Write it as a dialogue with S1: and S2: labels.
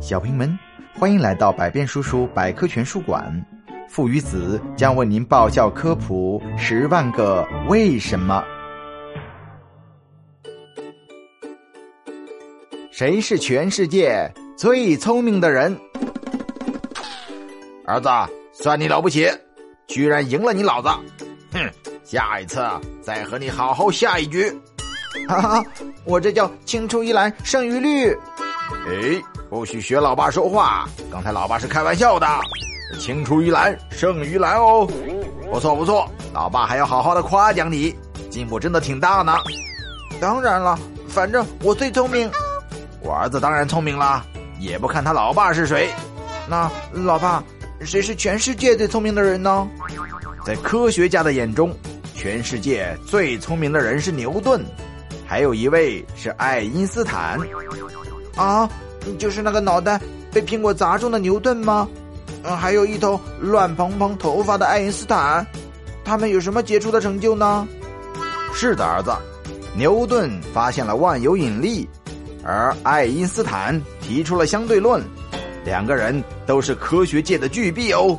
S1: 小朋友们，欢迎来到百变叔叔百科全书馆。父与子将为您爆笑科普十万个为什么。谁是全世界最聪明的人？
S2: 儿子，算你了不起，居然赢了你老子！哼，下一次再和你好好下一局。
S3: 哈哈，我这叫青出于蓝胜于绿。
S2: 哎，不许学老爸说话！刚才老爸是开玩笑的。青出于蓝胜于蓝哦，不错不错，老爸还要好好的夸奖你，进步真的挺大呢。
S3: 当然了，反正我最聪明。
S2: 我儿子当然聪明了，也不看他老爸是谁。
S3: 那老爸，谁是全世界最聪明的人呢？
S2: 在科学家的眼中，全世界最聪明的人是牛顿，还有一位是爱因斯坦。
S3: 啊，就是那个脑袋被苹果砸中的牛顿吗？嗯，还有一头乱蓬蓬头发的爱因斯坦，他们有什么杰出的成就呢？
S2: 是的，儿子，牛顿发现了万有引力，而爱因斯坦提出了相对论，两个人都是科学界的巨擘哦。